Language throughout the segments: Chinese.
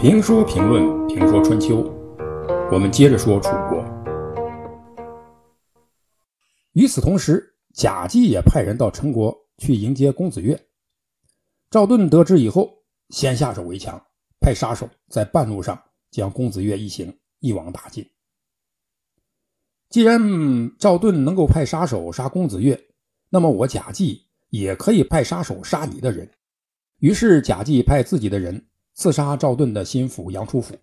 评书评论评说春秋，我们接着说楚国。与此同时，贾季也派人到陈国去迎接公子越。赵盾得知以后，先下手为强，派杀手在半路上将公子越一行一网打尽。既然赵盾能够派杀手杀公子越，那么我贾季也可以派杀手杀你的人。于是贾季派自己的人刺杀赵盾的心腹杨楚甫。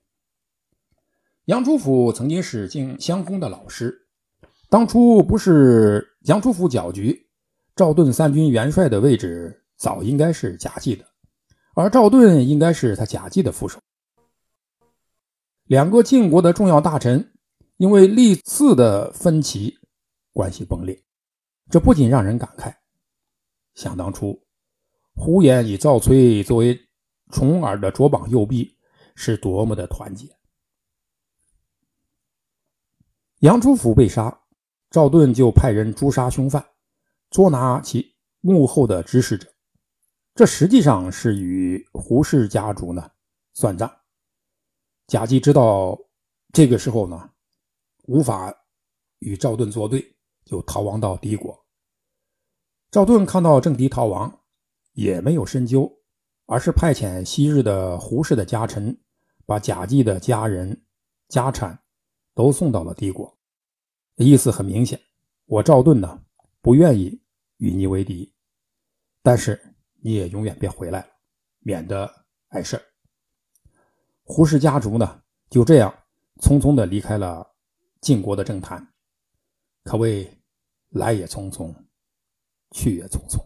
杨楚甫曾经是晋襄公的老师，当初不是杨楚甫搅局，赵盾三军元帅的位置早应该是贾季的，而赵盾应该是他贾季的副手。两个晋国的重要大臣因为历次的分歧，关系崩裂，这不仅让人感慨，想当初。呼延以赵崔作为重耳的左膀右臂，是多么的团结。杨朱甫被杀，赵盾就派人诛杀凶犯，捉拿其幕后的指使者。这实际上是与胡氏家族呢算账。贾季知道这个时候呢无法与赵盾作对，就逃亡到敌国。赵盾看到政敌逃亡。也没有深究，而是派遣昔日的胡氏的家臣，把贾季的家人、家产都送到了敌国。意思很明显，我赵盾呢不愿意与你为敌，但是你也永远别回来了，免得碍事胡氏家族呢就这样匆匆的离开了晋国的政坛，可谓来也匆匆，去也匆匆。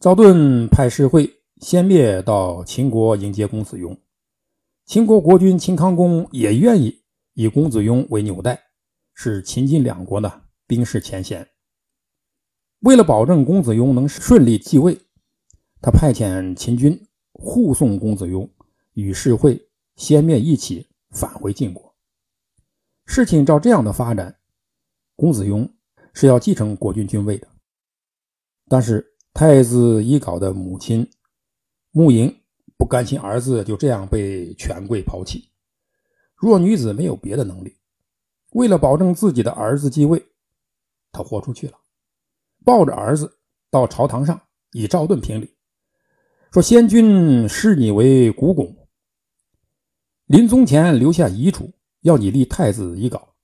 赵盾派士会先灭到秦国迎接公子雍，秦国国君秦康公也愿意以公子雍为纽带，使秦晋两国呢兵释前嫌。为了保证公子雍能顺利继位，他派遣秦军护送公子雍与士会先灭一起返回晋国。事情照这样的发展，公子雍是要继承国君君位的，但是。太子遗稿的母亲穆莹不甘心儿子就这样被权贵抛弃。弱女子没有别的能力，为了保证自己的儿子继位，她豁出去了，抱着儿子到朝堂上以赵盾评理，说：“先君视你为古拱，临终前留下遗嘱，要你立太子遗稿。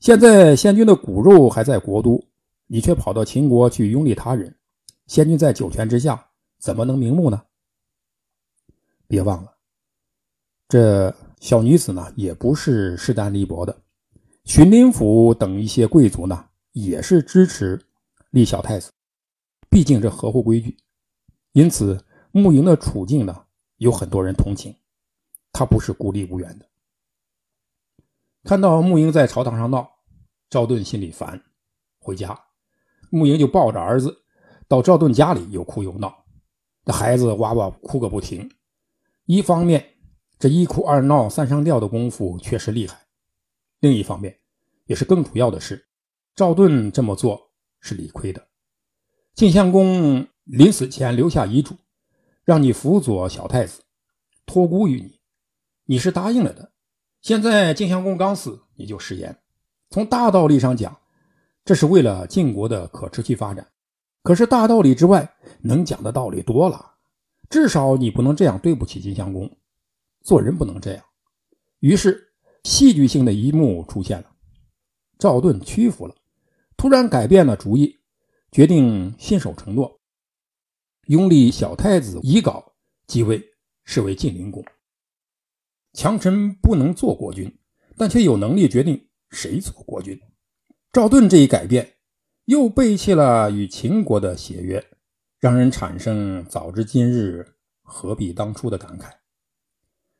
现在先君的骨肉还在国都，你却跑到秦国去拥立他人。”先君在九泉之下，怎么能瞑目呢？别忘了，这小女子呢，也不是势单力薄的。荀林府等一些贵族呢，也是支持立小太子，毕竟这合乎规矩。因此，穆莹的处境呢，有很多人同情，她不是孤立无援的。看到穆莹在朝堂上闹，赵盾心里烦，回家，穆莹就抱着儿子。到赵盾家里又哭又闹，这孩子哇哇哭个不停。一方面，这一哭二闹三上吊的功夫确实厉害；另一方面，也是更主要的是，赵盾这么做是理亏的。晋襄公临死前留下遗嘱，让你辅佐小太子，托孤于你，你是答应了的。现在晋襄公刚死，你就食言。从大道理上讲，这是为了晋国的可持续发展。可是大道理之外，能讲的道理多了。至少你不能这样对不起晋襄公，做人不能这样。于是戏剧性的一幕出现了：赵盾屈服了，突然改变了主意，决定信守承诺，拥立小太子遗稿继位，是为晋灵公。强臣不能做国君，但却有能力决定谁做国君。赵盾这一改变。又背弃了与秦国的协约，让人产生“早知今日，何必当初”的感慨。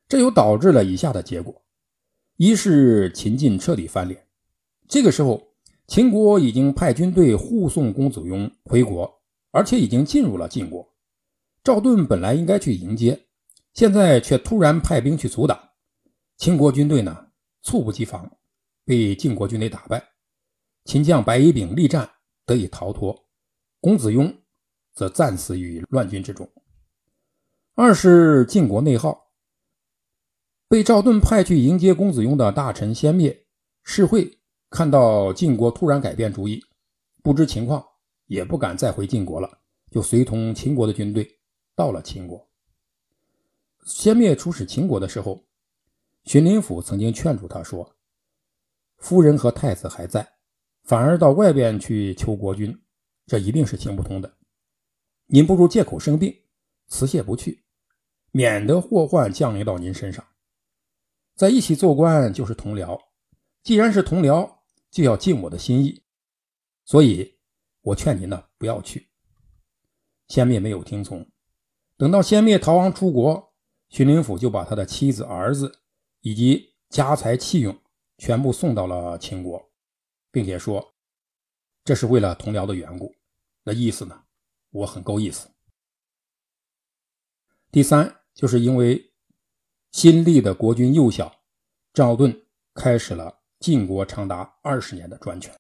这又导致了以下的结果：一是秦晋彻底翻脸。这个时候，秦国已经派军队护送公子雍回国，而且已经进入了晋国。赵盾本来应该去迎接，现在却突然派兵去阻挡。秦国军队呢，猝不及防，被晋国军队打败。秦将白乙丙力战。得以逃脱，公子雍则战死于乱军之中。二是晋国内耗，被赵盾派去迎接公子雍的大臣先灭、士会看到晋国突然改变主意，不知情况，也不敢再回晋国了，就随同秦国的军队到了秦国。先灭出使秦国的时候，荀林甫曾经劝阻他说：“夫人和太子还在，反而到外边去求国君，这一定是行不通的。您不如借口生病，辞谢不去，免得祸患降临到您身上。在一起做官就是同僚，既然是同僚，就要尽我的心意。所以，我劝您呢，不要去。”先灭没有听从，等到先灭逃亡出国。荀林甫就把他的妻子、儿子以及家财器用全部送到了秦国，并且说这是为了同僚的缘故。那意思呢，我很够意思。第三，就是因为新立的国君幼小，赵盾开始了晋国长达二十年的专权。